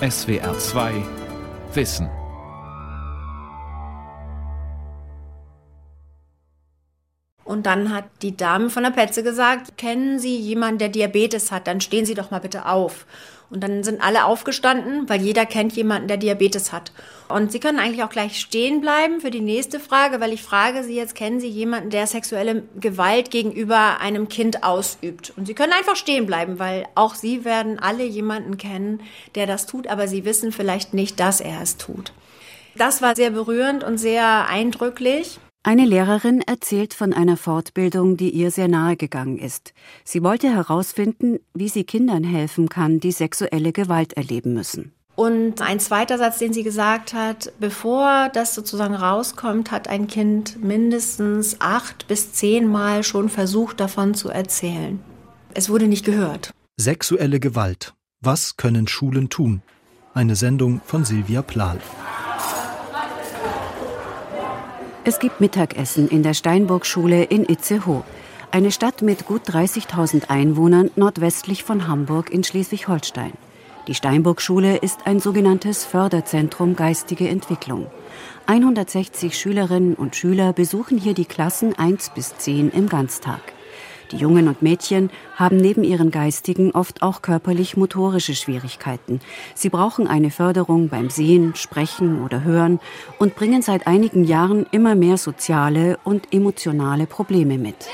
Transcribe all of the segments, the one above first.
SWR 2 Wissen. Und dann hat die Dame von der Petze gesagt, kennen Sie jemanden, der Diabetes hat, dann stehen Sie doch mal bitte auf. Und dann sind alle aufgestanden, weil jeder kennt jemanden, der Diabetes hat. Und Sie können eigentlich auch gleich stehen bleiben für die nächste Frage, weil ich frage Sie jetzt, kennen Sie jemanden, der sexuelle Gewalt gegenüber einem Kind ausübt? Und Sie können einfach stehen bleiben, weil auch Sie werden alle jemanden kennen, der das tut, aber Sie wissen vielleicht nicht, dass er es tut. Das war sehr berührend und sehr eindrücklich. Eine Lehrerin erzählt von einer Fortbildung, die ihr sehr nahe gegangen ist. Sie wollte herausfinden, wie sie Kindern helfen kann, die sexuelle Gewalt erleben müssen. Und ein zweiter Satz, den sie gesagt hat, bevor das sozusagen rauskommt, hat ein Kind mindestens acht bis zehnmal schon versucht, davon zu erzählen. Es wurde nicht gehört. Sexuelle Gewalt. Was können Schulen tun? Eine Sendung von Silvia Plahl. Es gibt Mittagessen in der Steinburg-Schule in Itzehoe, eine Stadt mit gut 30.000 Einwohnern nordwestlich von Hamburg in Schleswig-Holstein. Die Steinburg-Schule ist ein sogenanntes Förderzentrum geistige Entwicklung. 160 Schülerinnen und Schüler besuchen hier die Klassen 1 bis 10 im Ganztag. Die Jungen und Mädchen haben neben ihren geistigen oft auch körperlich-motorische Schwierigkeiten. Sie brauchen eine Förderung beim Sehen, Sprechen oder Hören und bringen seit einigen Jahren immer mehr soziale und emotionale Probleme mit.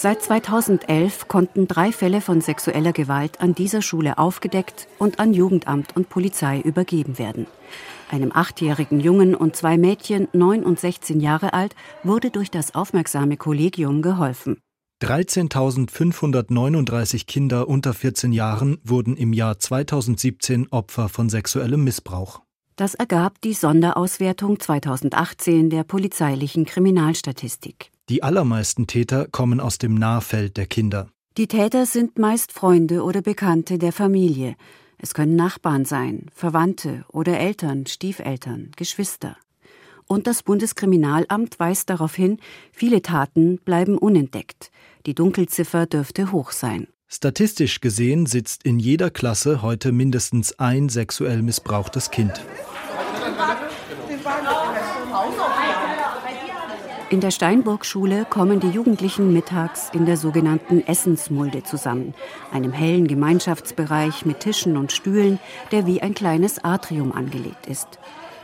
Seit 2011 konnten drei Fälle von sexueller Gewalt an dieser Schule aufgedeckt und an Jugendamt und Polizei übergeben werden. Einem achtjährigen Jungen und zwei Mädchen, neun und 16 Jahre alt, wurde durch das aufmerksame Kollegium geholfen. 13.539 Kinder unter 14 Jahren wurden im Jahr 2017 Opfer von sexuellem Missbrauch. Das ergab die Sonderauswertung 2018 der polizeilichen Kriminalstatistik. Die allermeisten Täter kommen aus dem Nahfeld der Kinder. Die Täter sind meist Freunde oder Bekannte der Familie. Es können Nachbarn sein, Verwandte oder Eltern, Stiefeltern, Geschwister. Und das Bundeskriminalamt weist darauf hin, viele Taten bleiben unentdeckt. Die Dunkelziffer dürfte hoch sein. Statistisch gesehen sitzt in jeder Klasse heute mindestens ein sexuell missbrauchtes Kind. In der Steinburg-Schule kommen die Jugendlichen mittags in der sogenannten Essensmulde zusammen, einem hellen Gemeinschaftsbereich mit Tischen und Stühlen, der wie ein kleines Atrium angelegt ist.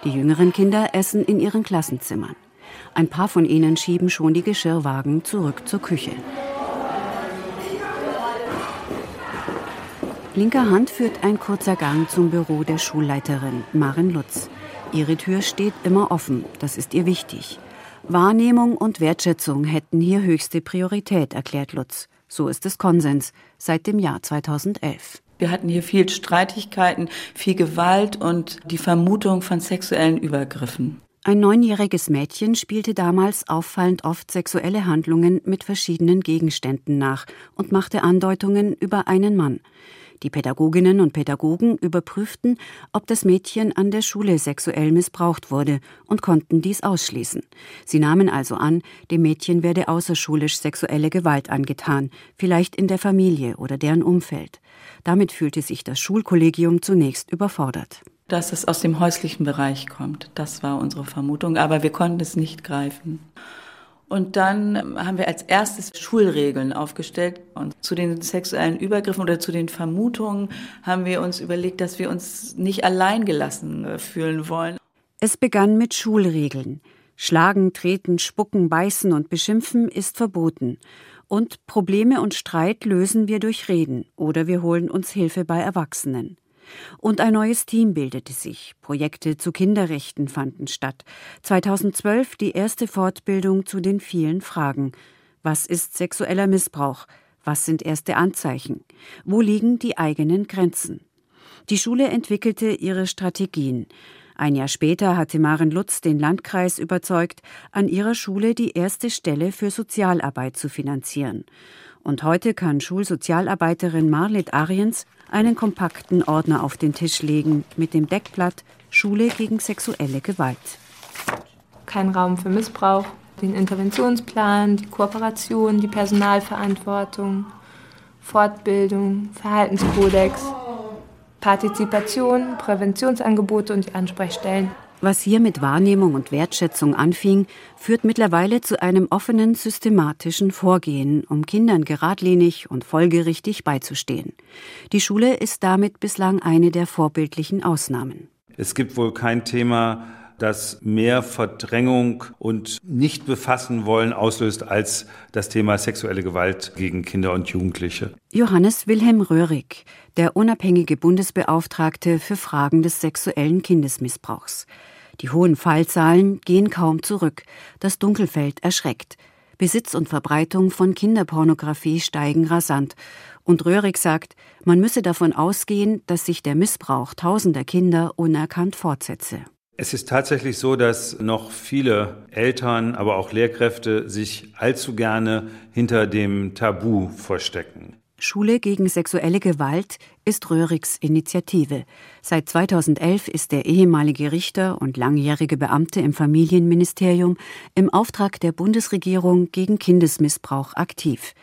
Die jüngeren Kinder essen in ihren Klassenzimmern. Ein paar von ihnen schieben schon die Geschirrwagen zurück zur Küche. Linker Hand führt ein kurzer Gang zum Büro der Schulleiterin, Maren Lutz. Ihre Tür steht immer offen, das ist ihr wichtig. Wahrnehmung und Wertschätzung hätten hier höchste Priorität, erklärt Lutz. So ist es Konsens seit dem Jahr 2011. Wir hatten hier viel Streitigkeiten, viel Gewalt und die Vermutung von sexuellen Übergriffen. Ein neunjähriges Mädchen spielte damals auffallend oft sexuelle Handlungen mit verschiedenen Gegenständen nach und machte Andeutungen über einen Mann. Die Pädagoginnen und Pädagogen überprüften, ob das Mädchen an der Schule sexuell missbraucht wurde und konnten dies ausschließen. Sie nahmen also an, dem Mädchen werde außerschulisch sexuelle Gewalt angetan, vielleicht in der Familie oder deren Umfeld. Damit fühlte sich das Schulkollegium zunächst überfordert. Dass es aus dem häuslichen Bereich kommt, das war unsere Vermutung, aber wir konnten es nicht greifen. Und dann haben wir als erstes Schulregeln aufgestellt. Und zu den sexuellen Übergriffen oder zu den Vermutungen haben wir uns überlegt, dass wir uns nicht allein gelassen äh, fühlen wollen. Es begann mit Schulregeln. Schlagen, treten, spucken, beißen und beschimpfen ist verboten. Und Probleme und Streit lösen wir durch Reden oder wir holen uns Hilfe bei Erwachsenen. Und ein neues Team bildete sich. Projekte zu Kinderrechten fanden statt. 2012 die erste Fortbildung zu den vielen Fragen. Was ist sexueller Missbrauch? Was sind erste Anzeichen? Wo liegen die eigenen Grenzen? Die Schule entwickelte ihre Strategien. Ein Jahr später hatte Maren Lutz den Landkreis überzeugt, an ihrer Schule die erste Stelle für Sozialarbeit zu finanzieren. Und heute kann Schulsozialarbeiterin Marlit Ariens einen kompakten Ordner auf den Tisch legen mit dem Deckblatt Schule gegen sexuelle Gewalt. Kein Raum für Missbrauch, Den Interventionsplan, die Kooperation, die Personalverantwortung, Fortbildung, Verhaltenskodex, Partizipation, Präventionsangebote und die Ansprechstellen. Was hier mit Wahrnehmung und Wertschätzung anfing, führt mittlerweile zu einem offenen, systematischen Vorgehen, um Kindern geradlinig und folgerichtig beizustehen. Die Schule ist damit bislang eine der vorbildlichen Ausnahmen. Es gibt wohl kein Thema, das mehr Verdrängung und nicht befassen wollen auslöst als das Thema sexuelle Gewalt gegen Kinder und Jugendliche. Johannes Wilhelm Röhrig, der unabhängige Bundesbeauftragte für Fragen des sexuellen Kindesmissbrauchs. Die hohen Fallzahlen gehen kaum zurück. Das Dunkelfeld erschreckt. Besitz und Verbreitung von Kinderpornografie steigen rasant. Und Röhrig sagt, man müsse davon ausgehen, dass sich der Missbrauch tausender Kinder unerkannt fortsetze. Es ist tatsächlich so, dass noch viele Eltern, aber auch Lehrkräfte sich allzu gerne hinter dem Tabu verstecken. Schule gegen sexuelle Gewalt ist Röhrigs Initiative. Seit 2011 ist der ehemalige Richter und langjährige Beamte im Familienministerium im Auftrag der Bundesregierung gegen Kindesmissbrauch aktiv.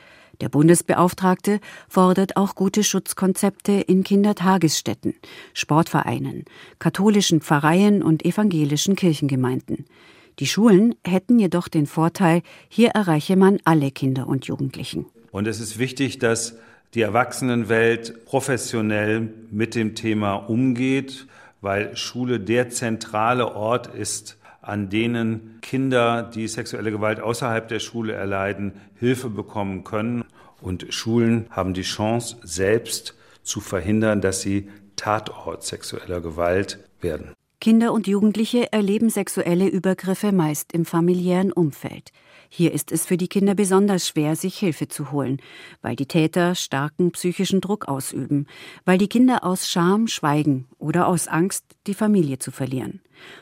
Der Bundesbeauftragte fordert auch gute Schutzkonzepte in Kindertagesstätten, Sportvereinen, katholischen Pfarreien und evangelischen Kirchengemeinden. Die Schulen hätten jedoch den Vorteil, hier erreiche man alle Kinder und Jugendlichen. Und es ist wichtig, dass die Erwachsenenwelt professionell mit dem Thema umgeht, weil Schule der zentrale Ort ist, an denen Kinder, die sexuelle Gewalt außerhalb der Schule erleiden, Hilfe bekommen können. Und Schulen haben die Chance, selbst zu verhindern, dass sie Tatort sexueller Gewalt werden. Kinder und Jugendliche erleben sexuelle Übergriffe meist im familiären Umfeld. Hier ist es für die Kinder besonders schwer, sich Hilfe zu holen, weil die Täter starken psychischen Druck ausüben, weil die Kinder aus Scham schweigen oder aus Angst, die Familie zu verlieren.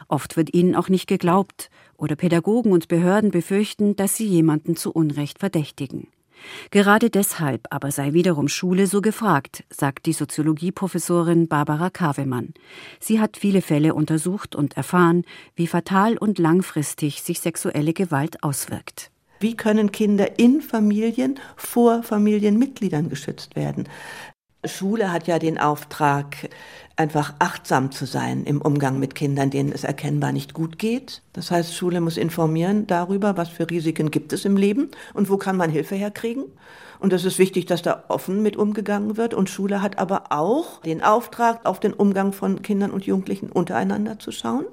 Oft wird ihnen auch nicht geglaubt, oder Pädagogen und Behörden befürchten, dass sie jemanden zu Unrecht verdächtigen. Gerade deshalb aber sei wiederum Schule so gefragt, sagt die Soziologieprofessorin Barbara Kavemann. Sie hat viele Fälle untersucht und erfahren, wie fatal und langfristig sich sexuelle Gewalt auswirkt. Wie können Kinder in Familien vor Familienmitgliedern geschützt werden? Schule hat ja den Auftrag, einfach achtsam zu sein im Umgang mit Kindern, denen es erkennbar nicht gut geht. Das heißt, Schule muss informieren darüber, was für Risiken gibt es im Leben und wo kann man Hilfe herkriegen. Und es ist wichtig, dass da offen mit umgegangen wird. Und Schule hat aber auch den Auftrag, auf den Umgang von Kindern und Jugendlichen untereinander zu schauen.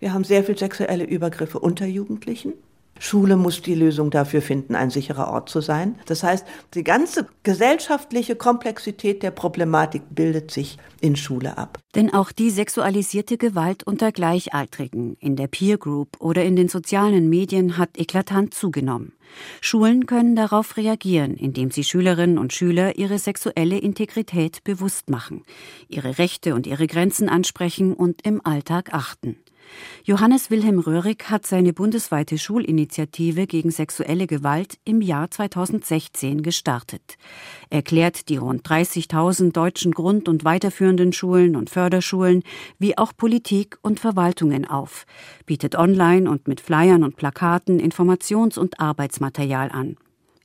Wir haben sehr viel sexuelle Übergriffe unter Jugendlichen. Schule muss die Lösung dafür finden, ein sicherer Ort zu sein. Das heißt, die ganze gesellschaftliche Komplexität der Problematik bildet sich in Schule ab. Denn auch die sexualisierte Gewalt unter Gleichaltrigen in der Peer Group oder in den sozialen Medien hat eklatant zugenommen. Schulen können darauf reagieren, indem sie Schülerinnen und Schüler ihre sexuelle Integrität bewusst machen, ihre Rechte und ihre Grenzen ansprechen und im Alltag achten. Johannes Wilhelm Röhrig hat seine bundesweite Schulinitiative gegen sexuelle Gewalt im Jahr 2016 gestartet. Er klärt die rund 30.000 deutschen Grund- und weiterführenden Schulen und Förderschulen wie auch Politik und Verwaltungen auf, bietet online und mit Flyern und Plakaten Informations- und Arbeitsmaterial an.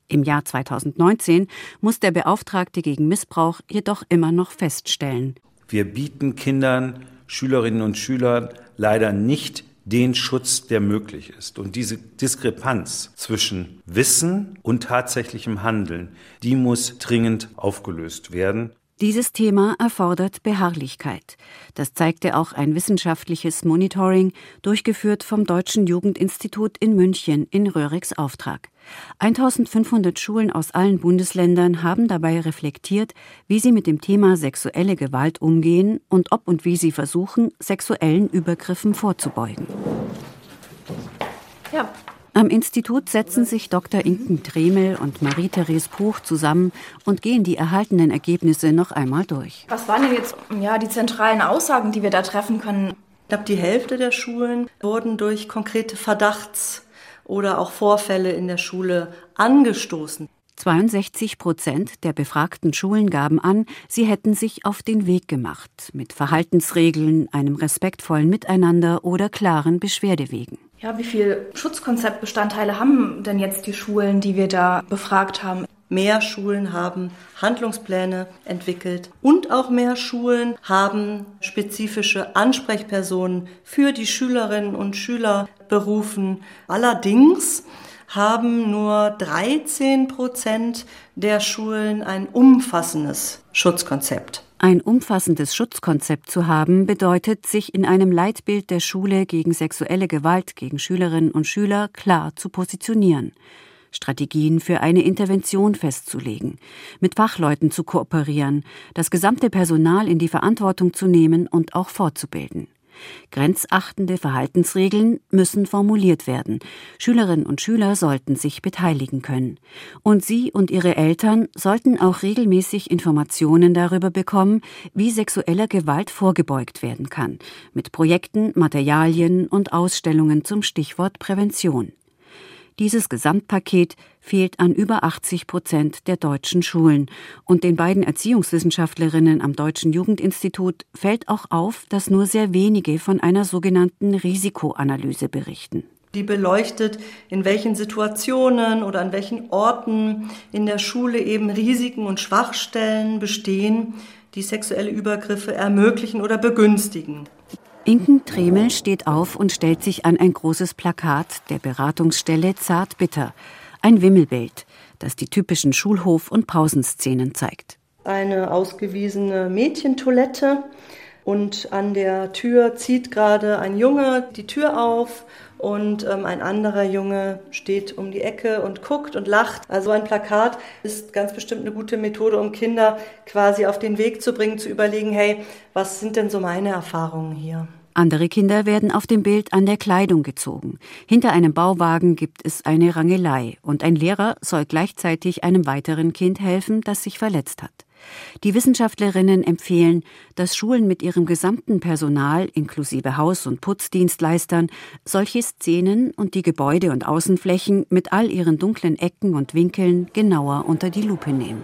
Im Jahr 2019 muss der Beauftragte gegen Missbrauch jedoch immer noch feststellen. Wir bieten Kindern, Schülerinnen und Schülern leider nicht den Schutz, der möglich ist. Und diese Diskrepanz zwischen Wissen und tatsächlichem Handeln, die muss dringend aufgelöst werden. Dieses Thema erfordert Beharrlichkeit. Das zeigte auch ein wissenschaftliches Monitoring, durchgeführt vom Deutschen Jugendinstitut in München in Röhrigs Auftrag. 1500 Schulen aus allen Bundesländern haben dabei reflektiert, wie sie mit dem Thema sexuelle Gewalt umgehen und ob und wie sie versuchen, sexuellen Übergriffen vorzubeugen. Ja. Am Institut setzen sich Dr. Inken Tremel und Marie-Therese Puch zusammen und gehen die erhaltenen Ergebnisse noch einmal durch. Was waren denn jetzt ja, die zentralen Aussagen, die wir da treffen können? Ich glaube, die Hälfte der Schulen wurden durch konkrete Verdachts- oder auch Vorfälle in der Schule angestoßen. 62 Prozent der befragten Schulen gaben an, sie hätten sich auf den Weg gemacht mit Verhaltensregeln, einem respektvollen Miteinander oder klaren Beschwerdewegen. Ja, wie viele Schutzkonzeptbestandteile haben denn jetzt die Schulen, die wir da befragt haben? Mehr Schulen haben Handlungspläne entwickelt und auch mehr Schulen haben spezifische Ansprechpersonen für die Schülerinnen und Schüler berufen. Allerdings haben nur 13 Prozent der Schulen ein umfassendes Schutzkonzept. Ein umfassendes Schutzkonzept zu haben, bedeutet, sich in einem Leitbild der Schule gegen sexuelle Gewalt gegen Schülerinnen und Schüler klar zu positionieren. Strategien für eine Intervention festzulegen, mit Fachleuten zu kooperieren, das gesamte Personal in die Verantwortung zu nehmen und auch fortzubilden. Grenzachtende Verhaltensregeln müssen formuliert werden. Schülerinnen und Schüler sollten sich beteiligen können. Und sie und ihre Eltern sollten auch regelmäßig Informationen darüber bekommen, wie sexueller Gewalt vorgebeugt werden kann, mit Projekten, Materialien und Ausstellungen zum Stichwort Prävention. Dieses Gesamtpaket fehlt an über 80 Prozent der deutschen Schulen. Und den beiden Erziehungswissenschaftlerinnen am Deutschen Jugendinstitut fällt auch auf, dass nur sehr wenige von einer sogenannten Risikoanalyse berichten. Die beleuchtet, in welchen Situationen oder an welchen Orten in der Schule eben Risiken und Schwachstellen bestehen, die sexuelle Übergriffe ermöglichen oder begünstigen. Inken Tremel steht auf und stellt sich an ein großes Plakat der Beratungsstelle Zartbitter, ein Wimmelbild, das die typischen Schulhof- und Pausenszenen zeigt. Eine ausgewiesene Mädchentoilette und an der Tür zieht gerade ein Junge die Tür auf und ähm, ein anderer Junge steht um die Ecke und guckt und lacht. Also ein Plakat ist ganz bestimmt eine gute Methode, um Kinder quasi auf den Weg zu bringen, zu überlegen, hey, was sind denn so meine Erfahrungen hier? Andere Kinder werden auf dem Bild an der Kleidung gezogen. Hinter einem Bauwagen gibt es eine Rangelei und ein Lehrer soll gleichzeitig einem weiteren Kind helfen, das sich verletzt hat. Die Wissenschaftlerinnen empfehlen, dass Schulen mit ihrem gesamten Personal inklusive Haus- und Putzdienstleistern solche Szenen und die Gebäude und Außenflächen mit all ihren dunklen Ecken und Winkeln genauer unter die Lupe nehmen.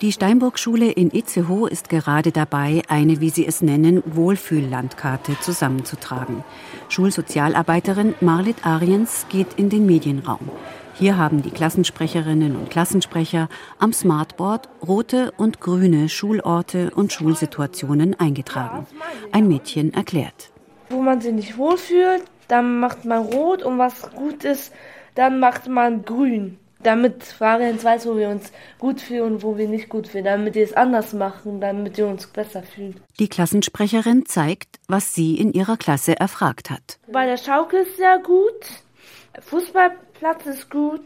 Die Steinburg-Schule in Itzehoe ist gerade dabei, eine, wie sie es nennen, Wohlfühllandkarte zusammenzutragen. Schulsozialarbeiterin Marlit Ariens geht in den Medienraum. Hier haben die Klassensprecherinnen und Klassensprecher am Smartboard rote und grüne Schulorte und Schulsituationen eingetragen. Ein Mädchen erklärt. Wo man sich nicht wohlfühlt, dann macht man rot und was gut ist, dann macht man grün. Damit Fabians weiß, wo wir uns gut fühlen und wo wir nicht gut fühlen, damit wir es anders machen, damit wir uns besser fühlen. Die Klassensprecherin zeigt, was sie in ihrer Klasse erfragt hat. Bei der Schaukel ist sehr gut, Fußballplatz ist gut.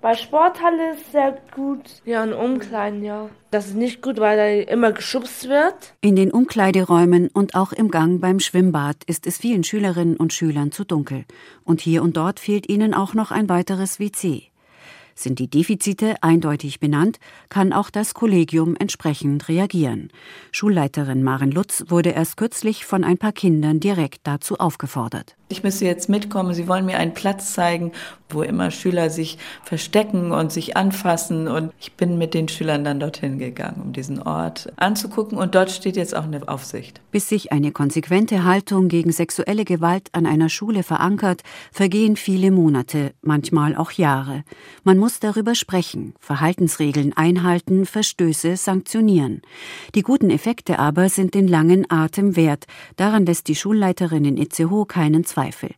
Bei Sporthalle ist sehr gut. Ja, in Umkleiden, ja. Das ist nicht gut, weil da immer geschubst wird. In den Umkleideräumen und auch im Gang beim Schwimmbad ist es vielen Schülerinnen und Schülern zu dunkel. Und hier und dort fehlt ihnen auch noch ein weiteres WC. Sind die Defizite eindeutig benannt, kann auch das Kollegium entsprechend reagieren. Schulleiterin Maren Lutz wurde erst kürzlich von ein paar Kindern direkt dazu aufgefordert. Ich müsste jetzt mitkommen. Sie wollen mir einen Platz zeigen, wo immer Schüler sich verstecken und sich anfassen. Und ich bin mit den Schülern dann dorthin gegangen, um diesen Ort anzugucken. Und dort steht jetzt auch eine Aufsicht. Bis sich eine konsequente Haltung gegen sexuelle Gewalt an einer Schule verankert, vergehen viele Monate, manchmal auch Jahre. Man muss darüber sprechen, Verhaltensregeln einhalten, Verstöße sanktionieren. Die guten Effekte aber sind den langen Atem wert. Daran lässt die Schulleiterin in Itzehoe keinen Zweifel. Zweifel.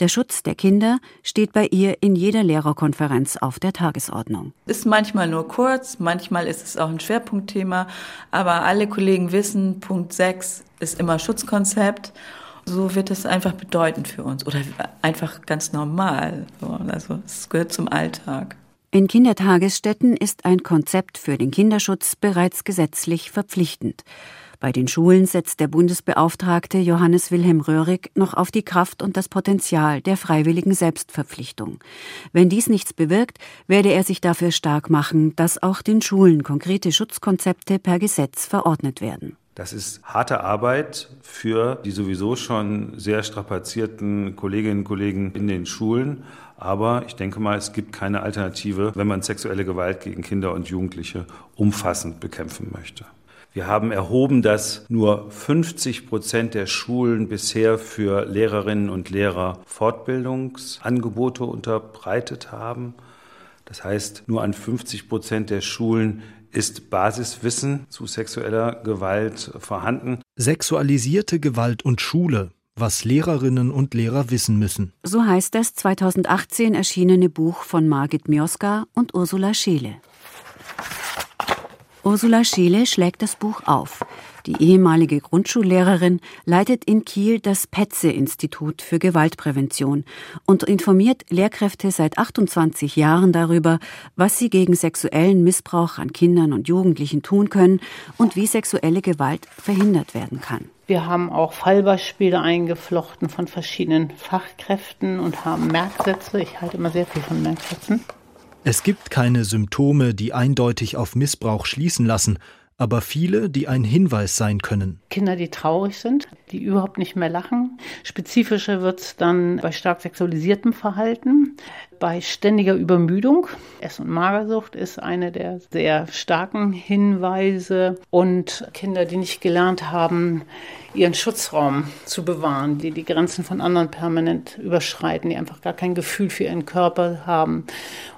Der Schutz der Kinder steht bei ihr in jeder Lehrerkonferenz auf der Tagesordnung. Ist manchmal nur kurz, manchmal ist es auch ein Schwerpunktthema, aber alle Kollegen wissen, Punkt 6 ist immer Schutzkonzept. So wird es einfach bedeutend für uns oder einfach ganz normal. Also es gehört zum Alltag. In Kindertagesstätten ist ein Konzept für den Kinderschutz bereits gesetzlich verpflichtend. Bei den Schulen setzt der Bundesbeauftragte Johannes Wilhelm Röhrig noch auf die Kraft und das Potenzial der freiwilligen Selbstverpflichtung. Wenn dies nichts bewirkt, werde er sich dafür stark machen, dass auch den Schulen konkrete Schutzkonzepte per Gesetz verordnet werden. Das ist harte Arbeit für die sowieso schon sehr strapazierten Kolleginnen und Kollegen in den Schulen. Aber ich denke mal, es gibt keine Alternative, wenn man sexuelle Gewalt gegen Kinder und Jugendliche umfassend bekämpfen möchte. Wir haben erhoben, dass nur 50 Prozent der Schulen bisher für Lehrerinnen und Lehrer Fortbildungsangebote unterbreitet haben. Das heißt, nur an 50 Prozent der Schulen ist Basiswissen zu sexueller Gewalt vorhanden. Sexualisierte Gewalt und Schule, was Lehrerinnen und Lehrer wissen müssen. So heißt das 2018 erschienene Buch von Margit Mioska und Ursula Scheele. Ursula Scheele schlägt das Buch auf. Die ehemalige Grundschullehrerin leitet in Kiel das Petze-Institut für Gewaltprävention und informiert Lehrkräfte seit 28 Jahren darüber, was sie gegen sexuellen Missbrauch an Kindern und Jugendlichen tun können und wie sexuelle Gewalt verhindert werden kann. Wir haben auch Fallbeispiele eingeflochten von verschiedenen Fachkräften und haben Merksätze. Ich halte immer sehr viel von Merksätzen. Es gibt keine Symptome, die eindeutig auf Missbrauch schließen lassen, aber viele, die ein Hinweis sein können. Kinder, die traurig sind, die überhaupt nicht mehr lachen. Spezifischer wird es dann bei stark sexualisiertem Verhalten, bei ständiger Übermüdung. Ess- und Magersucht ist eine der sehr starken Hinweise. Und Kinder, die nicht gelernt haben, ihren Schutzraum zu bewahren, die die Grenzen von anderen permanent überschreiten, die einfach gar kein Gefühl für ihren Körper haben.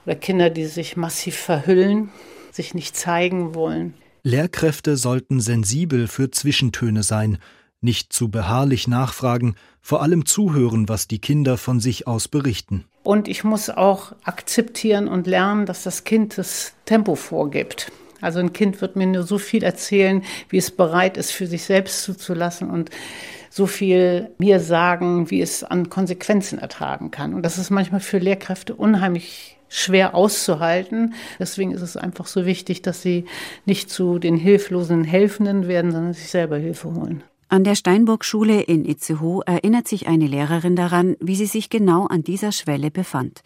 Oder Kinder, die sich massiv verhüllen, sich nicht zeigen wollen. Lehrkräfte sollten sensibel für Zwischentöne sein, nicht zu beharrlich nachfragen, vor allem zuhören, was die Kinder von sich aus berichten. Und ich muss auch akzeptieren und lernen, dass das Kind das Tempo vorgibt. Also ein Kind wird mir nur so viel erzählen, wie es bereit ist, für sich selbst zuzulassen und so viel mir sagen, wie es an Konsequenzen ertragen kann. Und das ist manchmal für Lehrkräfte unheimlich schwer auszuhalten. Deswegen ist es einfach so wichtig, dass sie nicht zu den hilflosen Helfenden werden, sondern sich selber Hilfe holen. An der Steinburg-Schule in Itzehoe erinnert sich eine Lehrerin daran, wie sie sich genau an dieser Schwelle befand.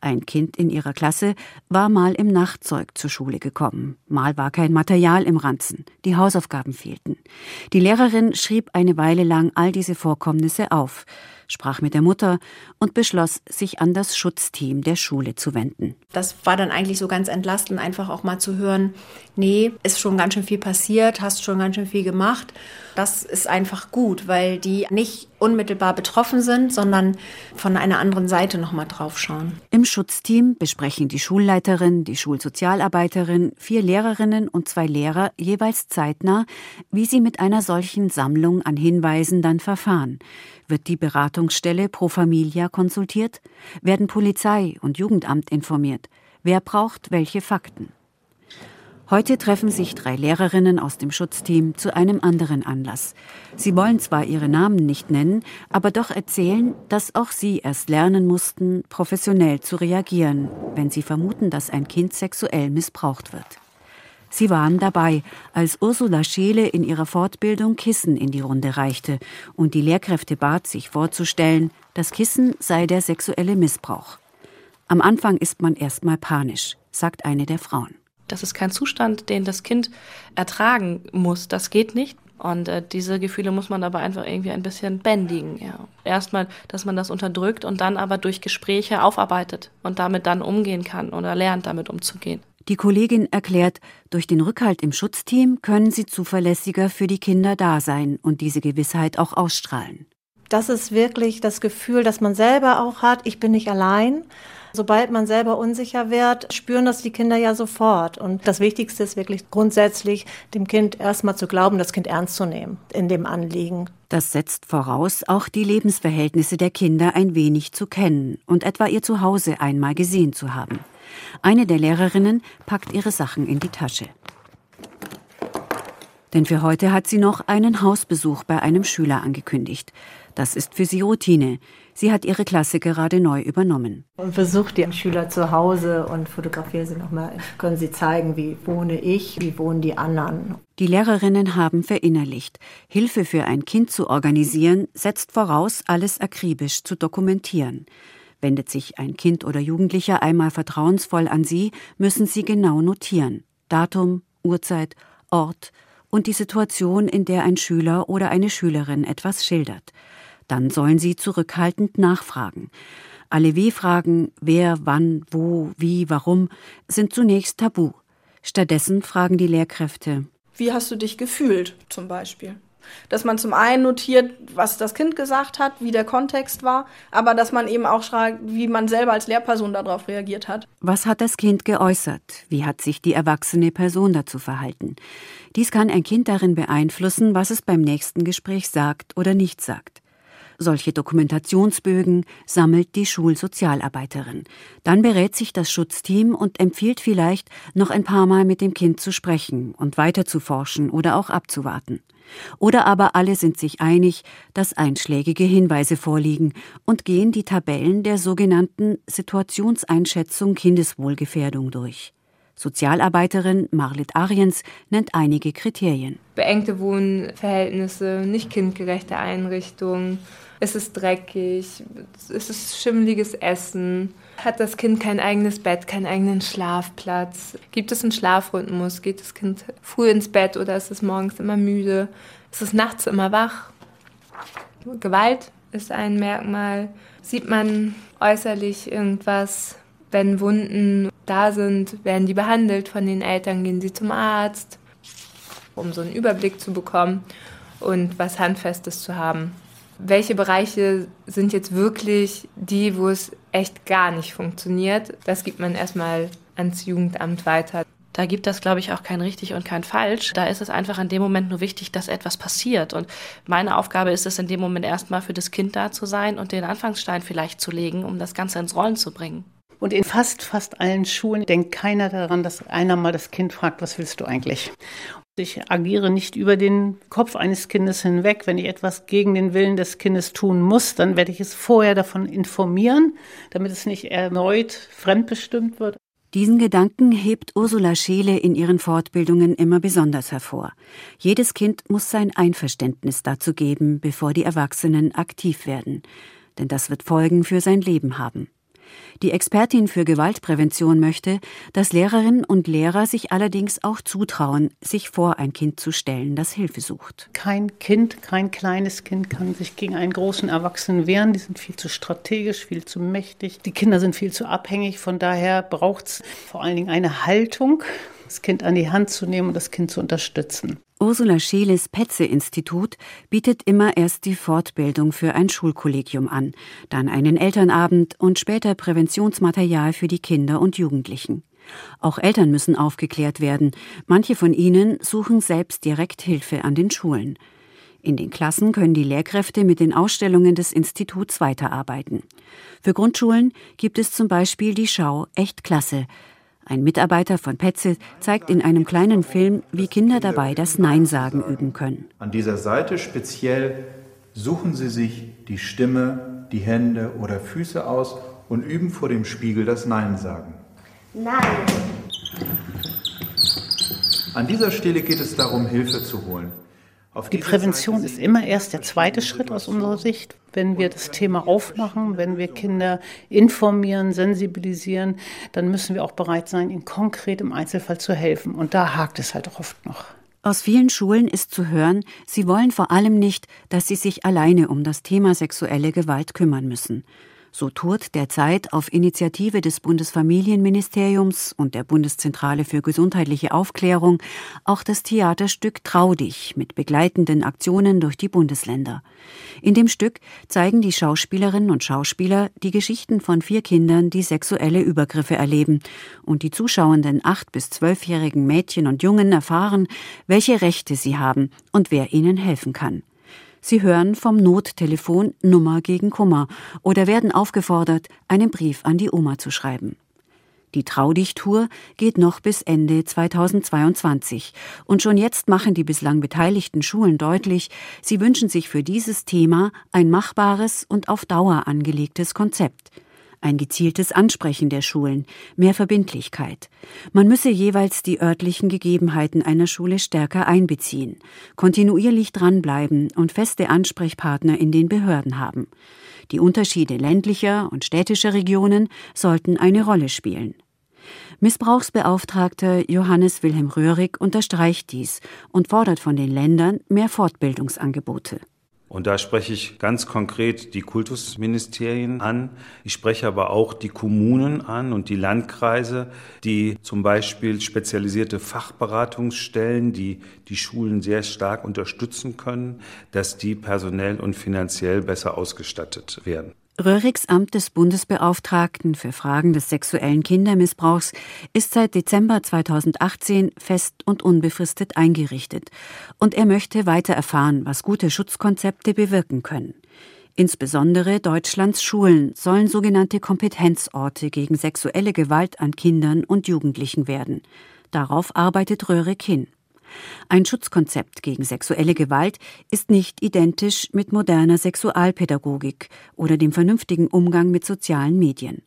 Ein Kind in ihrer Klasse war mal im Nachtzeug zur Schule gekommen. Mal war kein Material im Ranzen. Die Hausaufgaben fehlten. Die Lehrerin schrieb eine Weile lang all diese Vorkommnisse auf sprach mit der Mutter und beschloss, sich an das Schutzteam der Schule zu wenden. Das war dann eigentlich so ganz entlastend, einfach auch mal zu hören, nee, ist schon ganz schön viel passiert, hast schon ganz schön viel gemacht. Das ist einfach gut, weil die nicht unmittelbar betroffen sind, sondern von einer anderen Seite nochmal drauf schauen. Im Schutzteam besprechen die Schulleiterin, die Schulsozialarbeiterin, vier Lehrerinnen und zwei Lehrer jeweils zeitnah, wie sie mit einer solchen Sammlung an Hinweisen dann verfahren. Wird die Beratungsstelle Pro Familia konsultiert? Werden Polizei und Jugendamt informiert? Wer braucht welche Fakten? Heute treffen sich drei Lehrerinnen aus dem Schutzteam zu einem anderen Anlass. Sie wollen zwar ihre Namen nicht nennen, aber doch erzählen, dass auch sie erst lernen mussten, professionell zu reagieren, wenn sie vermuten, dass ein Kind sexuell missbraucht wird. Sie waren dabei, als Ursula Scheele in ihrer Fortbildung Kissen in die Runde reichte und die Lehrkräfte bat, sich vorzustellen, das Kissen sei der sexuelle Missbrauch. Am Anfang ist man erstmal panisch, sagt eine der Frauen. Das ist kein Zustand, den das Kind ertragen muss. Das geht nicht. Und äh, diese Gefühle muss man aber einfach irgendwie ein bisschen bändigen. Ja. Erstmal, dass man das unterdrückt und dann aber durch Gespräche aufarbeitet und damit dann umgehen kann oder lernt, damit umzugehen. Die Kollegin erklärt, durch den Rückhalt im Schutzteam können sie zuverlässiger für die Kinder da sein und diese Gewissheit auch ausstrahlen. Das ist wirklich das Gefühl, das man selber auch hat, ich bin nicht allein. Sobald man selber unsicher wird, spüren das die Kinder ja sofort. Und das Wichtigste ist wirklich grundsätzlich, dem Kind erstmal zu glauben, das Kind ernst zu nehmen in dem Anliegen. Das setzt voraus, auch die Lebensverhältnisse der Kinder ein wenig zu kennen und etwa ihr Zuhause einmal gesehen zu haben. Eine der Lehrerinnen packt ihre Sachen in die Tasche. Denn für heute hat sie noch einen Hausbesuch bei einem Schüler angekündigt. Das ist für sie Routine. Sie hat ihre Klasse gerade neu übernommen. Und besucht die Schüler zu Hause und fotografiere sie nochmal. Können sie zeigen, wie wohne ich, wie wohnen die anderen. Die Lehrerinnen haben verinnerlicht, Hilfe für ein Kind zu organisieren, setzt voraus, alles akribisch zu dokumentieren. Wendet sich ein Kind oder Jugendlicher einmal vertrauensvoll an Sie, müssen Sie genau notieren. Datum, Uhrzeit, Ort und die Situation, in der ein Schüler oder eine Schülerin etwas schildert. Dann sollen Sie zurückhaltend nachfragen. Alle W-Fragen, wer, wann, wo, wie, warum, sind zunächst tabu. Stattdessen fragen die Lehrkräfte, wie hast du dich gefühlt zum Beispiel. Dass man zum einen notiert, was das Kind gesagt hat, wie der Kontext war, aber dass man eben auch schreibt, wie man selber als Lehrperson darauf reagiert hat. Was hat das Kind geäußert? Wie hat sich die erwachsene Person dazu verhalten? Dies kann ein Kind darin beeinflussen, was es beim nächsten Gespräch sagt oder nicht sagt. Solche Dokumentationsbögen sammelt die Schulsozialarbeiterin. Dann berät sich das Schutzteam und empfiehlt vielleicht, noch ein paar Mal mit dem Kind zu sprechen und weiter zu forschen oder auch abzuwarten. Oder aber alle sind sich einig, dass einschlägige Hinweise vorliegen und gehen die Tabellen der sogenannten Situationseinschätzung Kindeswohlgefährdung durch. Sozialarbeiterin Marlit Ariens nennt einige Kriterien. Beengte Wohnverhältnisse, nicht kindgerechte Einrichtungen, es ist dreckig, es ist schimmeliges Essen, hat das Kind kein eigenes Bett, keinen eigenen Schlafplatz, gibt es einen Schlafrhythmus, geht das Kind früh ins Bett oder ist es morgens immer müde, ist es nachts immer wach. Gewalt ist ein Merkmal. Sieht man äußerlich irgendwas, wenn Wunden da sind, werden die behandelt von den Eltern, gehen sie zum Arzt, um so einen Überblick zu bekommen und was Handfestes zu haben welche Bereiche sind jetzt wirklich die, wo es echt gar nicht funktioniert. Das gibt man erstmal ans Jugendamt weiter. Da gibt es, glaube ich, auch kein richtig und kein falsch. Da ist es einfach in dem Moment nur wichtig, dass etwas passiert. Und meine Aufgabe ist es in dem Moment erstmal für das Kind da zu sein und den Anfangsstein vielleicht zu legen, um das Ganze ins Rollen zu bringen. Und in fast, fast allen Schulen denkt keiner daran, dass einer mal das Kind fragt, was willst du eigentlich? Ich agiere nicht über den Kopf eines Kindes hinweg. Wenn ich etwas gegen den Willen des Kindes tun muss, dann werde ich es vorher davon informieren, damit es nicht erneut fremdbestimmt wird. Diesen Gedanken hebt Ursula Scheele in ihren Fortbildungen immer besonders hervor. Jedes Kind muss sein Einverständnis dazu geben, bevor die Erwachsenen aktiv werden. Denn das wird Folgen für sein Leben haben. Die Expertin für Gewaltprävention möchte, dass Lehrerinnen und Lehrer sich allerdings auch zutrauen, sich vor ein Kind zu stellen, das Hilfe sucht. Kein Kind, kein kleines Kind kann sich gegen einen großen Erwachsenen wehren. Die sind viel zu strategisch, viel zu mächtig. Die Kinder sind viel zu abhängig. Von daher braucht es vor allen Dingen eine Haltung, das Kind an die Hand zu nehmen und das Kind zu unterstützen. Ursula Scheeles Petze-Institut bietet immer erst die Fortbildung für ein Schulkollegium an, dann einen Elternabend und später Präventionsmaterial für die Kinder und Jugendlichen. Auch Eltern müssen aufgeklärt werden. Manche von ihnen suchen selbst direkt Hilfe an den Schulen. In den Klassen können die Lehrkräfte mit den Ausstellungen des Instituts weiterarbeiten. Für Grundschulen gibt es zum Beispiel die Schau Echt Klasse, ein Mitarbeiter von Petze zeigt in einem kleinen Film, wie Kinder dabei das Nein sagen üben können. An dieser Seite speziell suchen Sie sich die Stimme, die Hände oder Füße aus und üben vor dem Spiegel das Nein sagen. Nein. An dieser Stelle geht es darum, Hilfe zu holen. Die Prävention ist immer erst der zweite Schritt aus unserer Sicht. Wenn wir das Thema aufmachen, wenn wir Kinder informieren, sensibilisieren, dann müssen wir auch bereit sein, ihnen konkret im Einzelfall zu helfen. Und da hakt es halt oft noch. Aus vielen Schulen ist zu hören, sie wollen vor allem nicht, dass sie sich alleine um das Thema sexuelle Gewalt kümmern müssen. So tourt derzeit auf Initiative des Bundesfamilienministeriums und der Bundeszentrale für gesundheitliche Aufklärung auch das Theaterstück Trau dich mit begleitenden Aktionen durch die Bundesländer. In dem Stück zeigen die Schauspielerinnen und Schauspieler die Geschichten von vier Kindern, die sexuelle Übergriffe erleben, und die zuschauenden acht bis zwölfjährigen Mädchen und Jungen erfahren, welche Rechte sie haben und wer ihnen helfen kann. Sie hören vom Nottelefon Nummer gegen Kummer oder werden aufgefordert, einen Brief an die Oma zu schreiben. Die Traudicht-Tour geht noch bis Ende 2022. Und schon jetzt machen die bislang beteiligten Schulen deutlich, sie wünschen sich für dieses Thema ein machbares und auf Dauer angelegtes Konzept ein gezieltes Ansprechen der Schulen, mehr Verbindlichkeit. Man müsse jeweils die örtlichen Gegebenheiten einer Schule stärker einbeziehen, kontinuierlich dranbleiben und feste Ansprechpartner in den Behörden haben. Die Unterschiede ländlicher und städtischer Regionen sollten eine Rolle spielen. Missbrauchsbeauftragter Johannes Wilhelm Röhrig unterstreicht dies und fordert von den Ländern mehr Fortbildungsangebote. Und da spreche ich ganz konkret die Kultusministerien an. Ich spreche aber auch die Kommunen an und die Landkreise, die zum Beispiel spezialisierte Fachberatungsstellen, die die Schulen sehr stark unterstützen können, dass die personell und finanziell besser ausgestattet werden. Röhrigs Amt des Bundesbeauftragten für Fragen des sexuellen Kindermissbrauchs ist seit Dezember 2018 fest und unbefristet eingerichtet. Und er möchte weiter erfahren, was gute Schutzkonzepte bewirken können. Insbesondere Deutschlands Schulen sollen sogenannte Kompetenzorte gegen sexuelle Gewalt an Kindern und Jugendlichen werden. Darauf arbeitet Röhrig hin. Ein Schutzkonzept gegen sexuelle Gewalt ist nicht identisch mit moderner Sexualpädagogik oder dem vernünftigen Umgang mit sozialen Medien.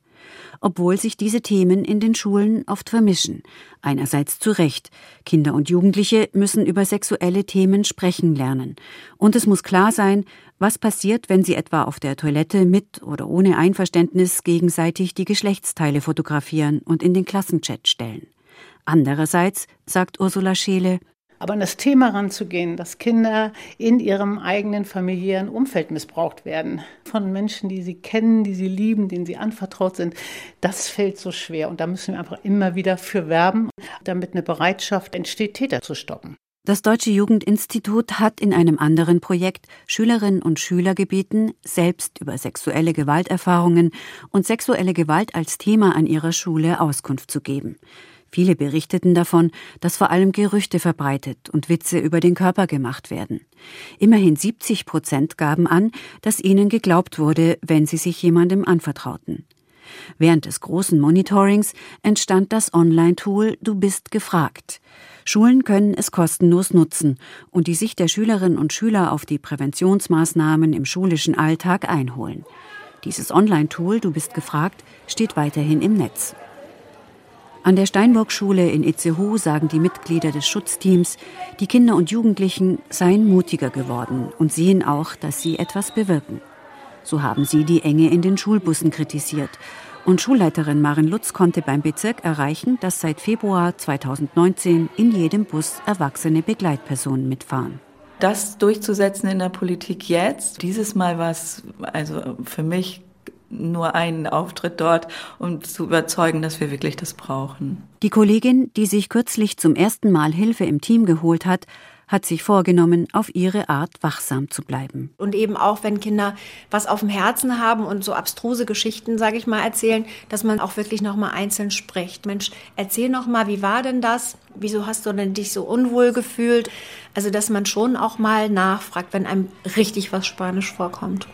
Obwohl sich diese Themen in den Schulen oft vermischen. Einerseits zu Recht. Kinder und Jugendliche müssen über sexuelle Themen sprechen lernen. Und es muss klar sein, was passiert, wenn sie etwa auf der Toilette mit oder ohne Einverständnis gegenseitig die Geschlechtsteile fotografieren und in den Klassenchat stellen. Andererseits, sagt Ursula Scheele, aber an das Thema ranzugehen, dass Kinder in ihrem eigenen familiären Umfeld missbraucht werden, von Menschen, die sie kennen, die sie lieben, denen sie anvertraut sind, das fällt so schwer. Und da müssen wir einfach immer wieder für werben, damit eine Bereitschaft entsteht, Täter zu stoppen. Das Deutsche Jugendinstitut hat in einem anderen Projekt Schülerinnen und Schüler gebeten, selbst über sexuelle Gewalterfahrungen und sexuelle Gewalt als Thema an ihrer Schule Auskunft zu geben. Viele berichteten davon, dass vor allem Gerüchte verbreitet und Witze über den Körper gemacht werden. Immerhin 70 Prozent gaben an, dass ihnen geglaubt wurde, wenn sie sich jemandem anvertrauten. Während des großen Monitorings entstand das Online-Tool Du bist gefragt. Schulen können es kostenlos nutzen und die Sicht der Schülerinnen und Schüler auf die Präventionsmaßnahmen im schulischen Alltag einholen. Dieses Online-Tool Du bist gefragt steht weiterhin im Netz. An der Steinburg-Schule in Itzehoe sagen die Mitglieder des Schutzteams, die Kinder und Jugendlichen seien mutiger geworden und sehen auch, dass sie etwas bewirken. So haben sie die Enge in den Schulbussen kritisiert. Und Schulleiterin Maren Lutz konnte beim Bezirk erreichen, dass seit Februar 2019 in jedem Bus erwachsene Begleitpersonen mitfahren das durchzusetzen in der Politik jetzt. Dieses Mal war es also für mich nur einen Auftritt dort, um zu überzeugen, dass wir wirklich das brauchen. Die Kollegin, die sich kürzlich zum ersten Mal Hilfe im Team geholt hat, hat sich vorgenommen, auf ihre Art wachsam zu bleiben. Und eben auch, wenn Kinder was auf dem Herzen haben und so abstruse Geschichten, sage ich mal, erzählen, dass man auch wirklich noch mal einzeln spricht. Mensch, erzähl noch mal, wie war denn das? Wieso hast du denn dich so unwohl gefühlt? Also, dass man schon auch mal nachfragt, wenn einem richtig was Spanisch vorkommt.